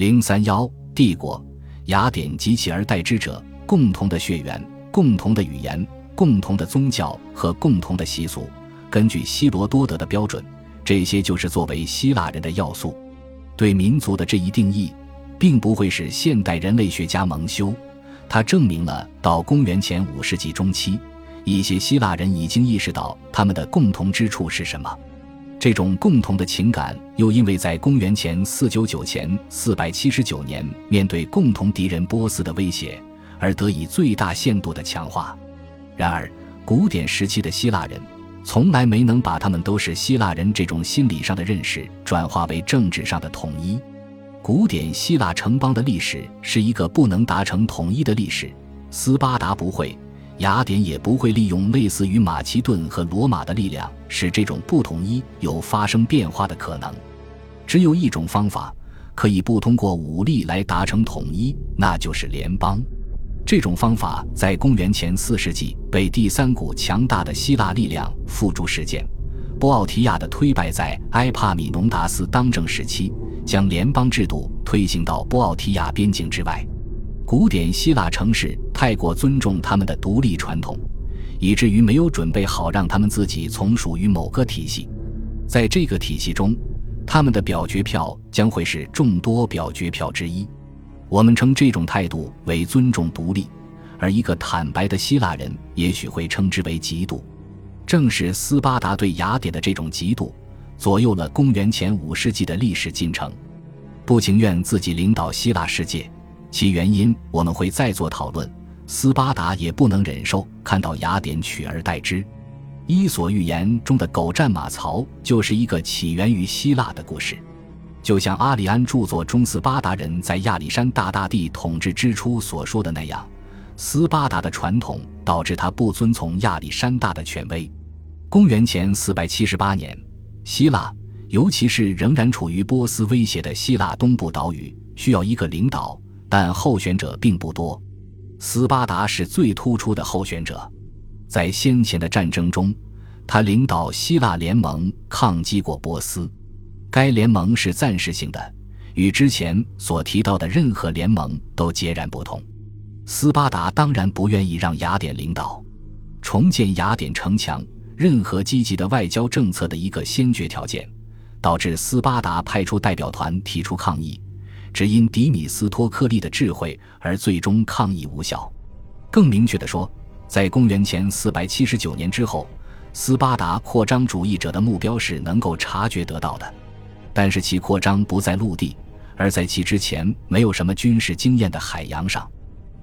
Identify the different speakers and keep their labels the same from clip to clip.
Speaker 1: 零三幺帝国，雅典及其而代之者，共同的血缘、共同的语言、共同的宗教和共同的习俗。根据希罗多德的标准，这些就是作为希腊人的要素。对民族的这一定义，并不会使现代人类学家蒙羞。它证明了，到公元前五世纪中期，一些希腊人已经意识到他们的共同之处是什么。这种共同的情感，又因为在公元前四九九前四百七十九年面对共同敌人波斯的威胁，而得以最大限度的强化。然而，古典时期的希腊人从来没能把他们都是希腊人这种心理上的认识转化为政治上的统一。古典希腊城邦的历史是一个不能达成统一的历史。斯巴达不会，雅典也不会利用类似于马其顿和罗马的力量，使这种不统一有发生变化的可能。只有一种方法可以不通过武力来达成统一，那就是联邦。这种方法在公元前四世纪被第三股强大的希腊力量付诸实践。波奥提亚的推败在埃帕米农达斯当政时期。将联邦制度推行到波奥提亚边境之外，古典希腊城市太过尊重他们的独立传统，以至于没有准备好让他们自己从属于某个体系。在这个体系中，他们的表决票将会是众多表决票之一。我们称这种态度为尊重独立，而一个坦白的希腊人也许会称之为嫉妒。正是斯巴达对雅典的这种嫉妒。左右了公元前五世纪的历史进程，不情愿自己领导希腊世界，其原因我们会再做讨论。斯巴达也不能忍受看到雅典取而代之。《伊索寓言》中的狗战马槽就是一个起源于希腊的故事，就像阿里安著作中斯巴达人在亚历山大大帝统治之初所说的那样，斯巴达的传统导致他不遵从亚历山大的权威。公元前四百七十八年。希腊，尤其是仍然处于波斯威胁的希腊东部岛屿，需要一个领导，但候选者并不多。斯巴达是最突出的候选者，在先前的战争中，他领导希腊联盟抗击过波斯。该联盟是暂时性的，与之前所提到的任何联盟都截然不同。斯巴达当然不愿意让雅典领导，重建雅典城墙。任何积极的外交政策的一个先决条件，导致斯巴达派出代表团提出抗议，只因迪米斯托克利的智慧而最终抗议无效。更明确地说，在公元前四百七十九年之后，斯巴达扩张主义者的目标是能够察觉得到的，但是其扩张不在陆地，而在其之前没有什么军事经验的海洋上，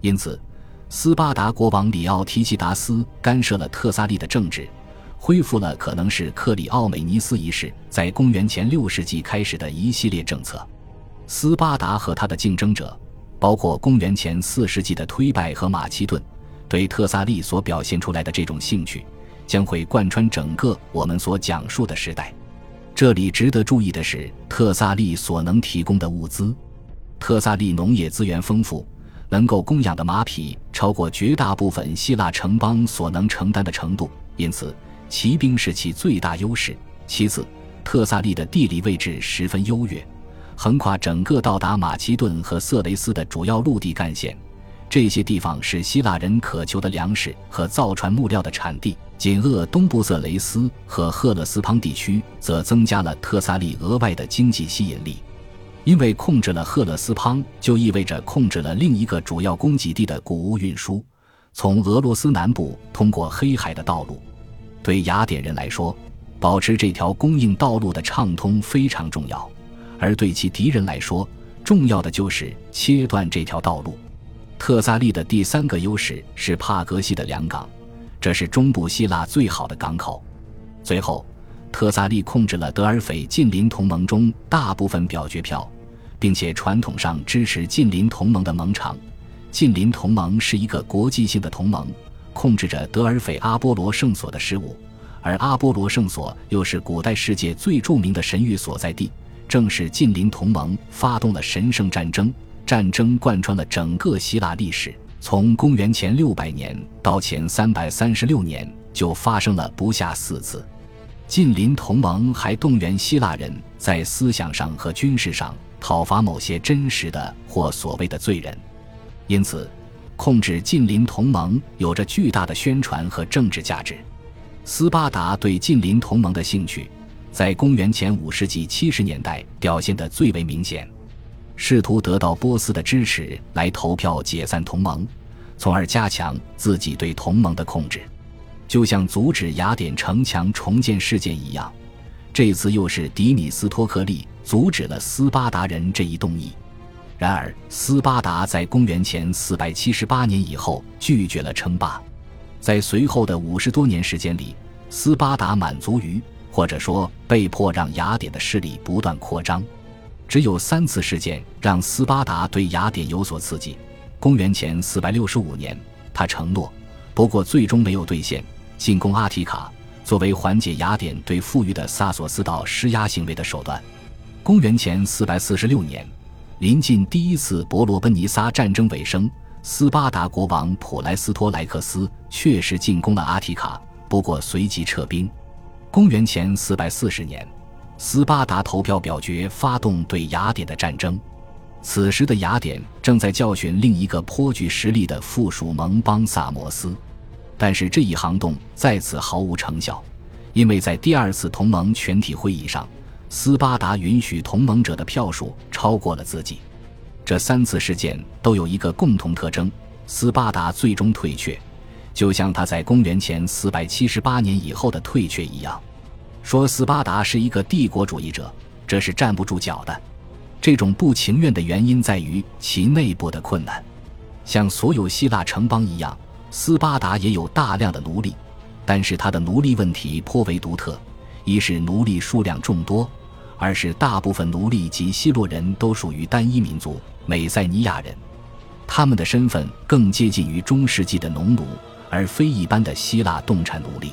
Speaker 1: 因此，斯巴达国王里奥提基达斯干涉了特萨利的政治。恢复了可能是克里奥美尼斯一世在公元前六世纪开始的一系列政策。斯巴达和他的竞争者，包括公元前四世纪的推拜和马其顿，对特萨利所表现出来的这种兴趣，将会贯穿整个我们所讲述的时代。这里值得注意的是，特萨利所能提供的物资。特萨利农业资源丰富，能够供养的马匹超过绝大部分希腊城邦所能承担的程度，因此。骑兵是其最大优势。其次，特萨利的地理位置十分优越，横跨整个到达马其顿和色雷斯的主要陆地干线。这些地方是希腊人渴求的粮食和造船木料的产地。紧扼东部色雷斯和赫勒斯滂地区，则增加了特萨利额外的经济吸引力。因为控制了赫勒斯滂，就意味着控制了另一个主要供给地的谷物运输，从俄罗斯南部通过黑海的道路。对雅典人来说，保持这条供应道路的畅通非常重要；而对其敌人来说，重要的就是切断这条道路。特萨利的第三个优势是帕格西的良港，这是中部希腊最好的港口。最后，特萨利控制了德尔斐近邻同盟中大部分表决票，并且传统上支持近邻同盟的盟场。近邻同盟是一个国际性的同盟。控制着德尔斐阿波罗圣所的事务，而阿波罗圣所又是古代世界最著名的神域所在地。正是近邻同盟发动了神圣战争，战争贯穿了整个希腊历史，从公元前六百年到前三百三十六年就发生了不下四次。近邻同盟还动员希腊人在思想上和军事上讨伐某些真实的或所谓的罪人。因此，控制近邻同盟有着巨大的宣传和政治价值。斯巴达对近邻同盟的兴趣，在公元前五世纪七十年代表现得最为明显，试图得到波斯的支持来投票解散同盟，从而加强自己对同盟的控制。就像阻止雅典城墙重建事件一样，这次又是迪米斯托克利阻止了斯巴达人这一动议。然而，斯巴达在公元前四百七十八年以后拒绝了称霸。在随后的五十多年时间里，斯巴达满足于，或者说被迫让雅典的势力不断扩张。只有三次事件让斯巴达对雅典有所刺激。公元前四百六十五年，他承诺，不过最终没有兑现，进攻阿提卡，作为缓解雅典对富裕的萨索斯岛施压行为的手段。公元前四百四十六年，临近第一次伯罗奔尼撒战争尾声。斯巴达国王普莱斯托莱克斯确实进攻了阿提卡，不过随即撤兵。公元前四百四十年，斯巴达投票表决发动对雅典的战争。此时的雅典正在教训另一个颇具实力的附属盟邦萨摩斯，但是这一行动再次毫无成效，因为在第二次同盟全体会议上，斯巴达允许同盟者的票数超过了自己。这三次事件都有一个共同特征：斯巴达最终退却，就像他在公元前478年以后的退却一样。说斯巴达是一个帝国主义者，这是站不住脚的。这种不情愿的原因在于其内部的困难。像所有希腊城邦一样，斯巴达也有大量的奴隶，但是他的奴隶问题颇为独特：一是奴隶数量众多。二是大部分奴隶及希洛人都属于单一民族美塞尼亚人，他们的身份更接近于中世纪的农奴，而非一般的希腊动产奴隶。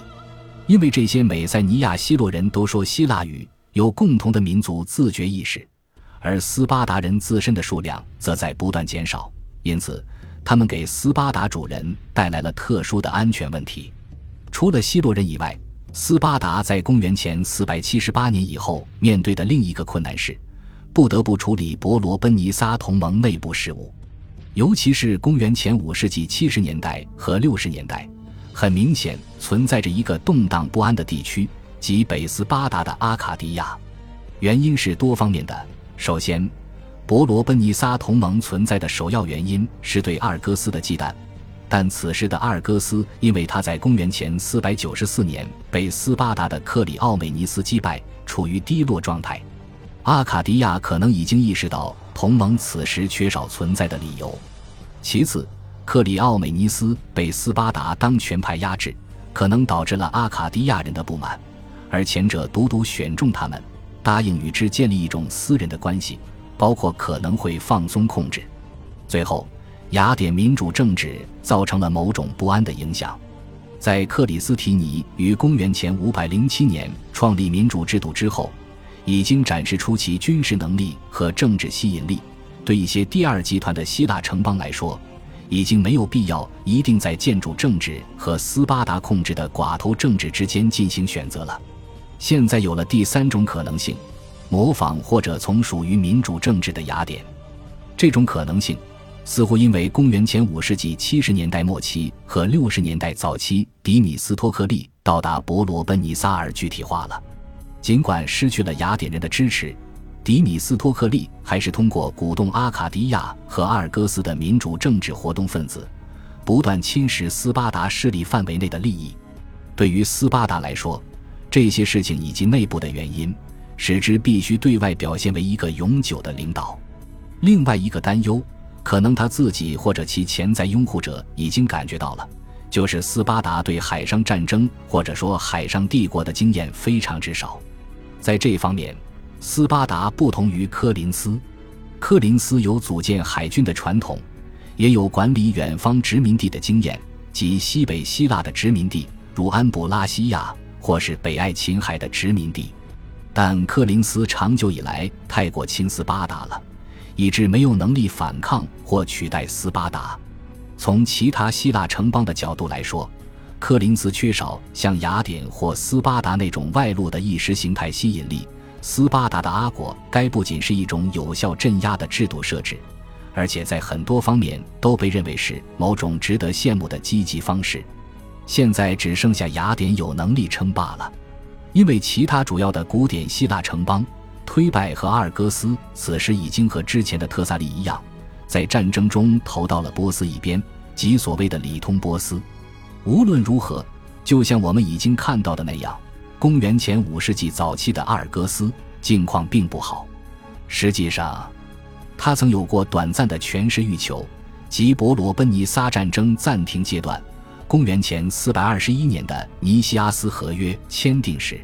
Speaker 1: 因为这些美塞尼亚希洛人都说希腊语，有共同的民族自觉意识，而斯巴达人自身的数量则在不断减少，因此他们给斯巴达主人带来了特殊的安全问题。除了希洛人以外。斯巴达在公元前478年以后面对的另一个困难是，不得不处理伯罗奔尼撒同盟内部事务，尤其是公元前5世纪70年代和60年代，很明显存在着一个动荡不安的地区，即北斯巴达的阿卡迪亚。原因是多方面的。首先，伯罗奔尼撒同盟存在的首要原因是对阿尔戈斯的忌惮。但此时的阿尔戈斯，因为他在公元前494年被斯巴达的克里奥美尼斯击败，处于低落状态。阿卡迪亚可能已经意识到同盟此时缺少存在的理由。其次，克里奥美尼斯被斯巴达当权派压制，可能导致了阿卡迪亚人的不满，而前者独独选中他们，答应与之建立一种私人的关系，包括可能会放松控制。最后。雅典民主政治造成了某种不安的影响，在克里斯提尼于公元前507年创立民主制度之后，已经展示出其军事能力和政治吸引力。对一些第二集团的希腊城邦来说，已经没有必要一定在建筑政治和斯巴达控制的寡头政治之间进行选择了。现在有了第三种可能性：模仿或者从属于民主政治的雅典。这种可能性。似乎因为公元前五世纪七十年代末期和六十年代早期，迪米斯托克利到达伯罗奔尼撒而具体化了。尽管失去了雅典人的支持，迪米斯托克利还是通过鼓动阿卡迪亚和阿尔戈斯的民主政治活动分子，不断侵蚀斯巴达势力范围内的利益。对于斯巴达来说，这些事情以及内部的原因，使之必须对外表现为一个永久的领导。另外一个担忧。可能他自己或者其潜在拥护者已经感觉到了，就是斯巴达对海上战争或者说海上帝国的经验非常之少。在这方面，斯巴达不同于科林斯。科林斯有组建海军的传统，也有管理远方殖民地的经验，及西北希腊的殖民地，如安布拉西亚或是北爱琴海的殖民地。但科林斯长久以来太过亲斯巴达了。以致没有能力反抗或取代斯巴达。从其他希腊城邦的角度来说，柯林斯缺少像雅典或斯巴达那种外露的意识形态吸引力，斯巴达的阿国，该不仅是一种有效镇压的制度设置，而且在很多方面都被认为是某种值得羡慕的积极方式。现在只剩下雅典有能力称霸了，因为其他主要的古典希腊城邦推拜和阿尔戈斯此时已经和之前的特萨利一样，在战争中投到了波斯一边，即所谓的里通波斯。无论如何，就像我们已经看到的那样。公元前五世纪早期的阿尔戈斯境况并不好，实际上，他曾有过短暂的权势欲求，即伯罗奔尼撒战争暂停阶段。公元前四百二十一年的尼西阿斯合约签订时，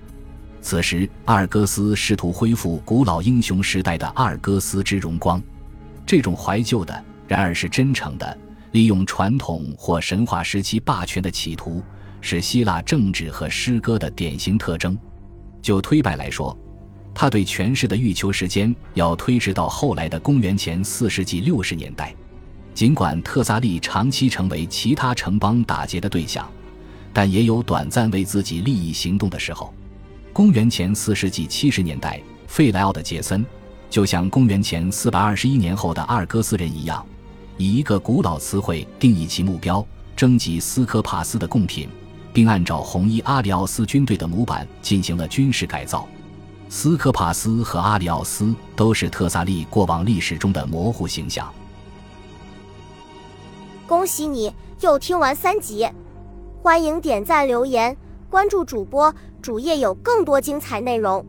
Speaker 1: 此时阿尔戈斯试图恢复古老英雄时代的阿尔戈斯之荣光。这种怀旧的，然而是真诚的，利用传统或神话时期霸权的企图。是希腊政治和诗歌的典型特征。就推拜来说，他对权势的欲求时间要推迟到后来的公元前四世纪六十年代。尽管特萨利长期成为其他城邦打劫的对象，但也有短暂为自己利益行动的时候。公元前四世纪七十年代，费莱奥的杰森就像公元前四百二十一年后的阿尔戈斯人一样，以一个古老词汇定义其目标：征集斯科帕斯的贡品。并按照红衣阿里奥斯军队的模板进行了军事改造。斯科帕斯和阿里奥斯都是特萨利过往历史中的模糊形象。
Speaker 2: 恭喜你又听完三集，欢迎点赞、留言、关注主播，主页有更多精彩内容。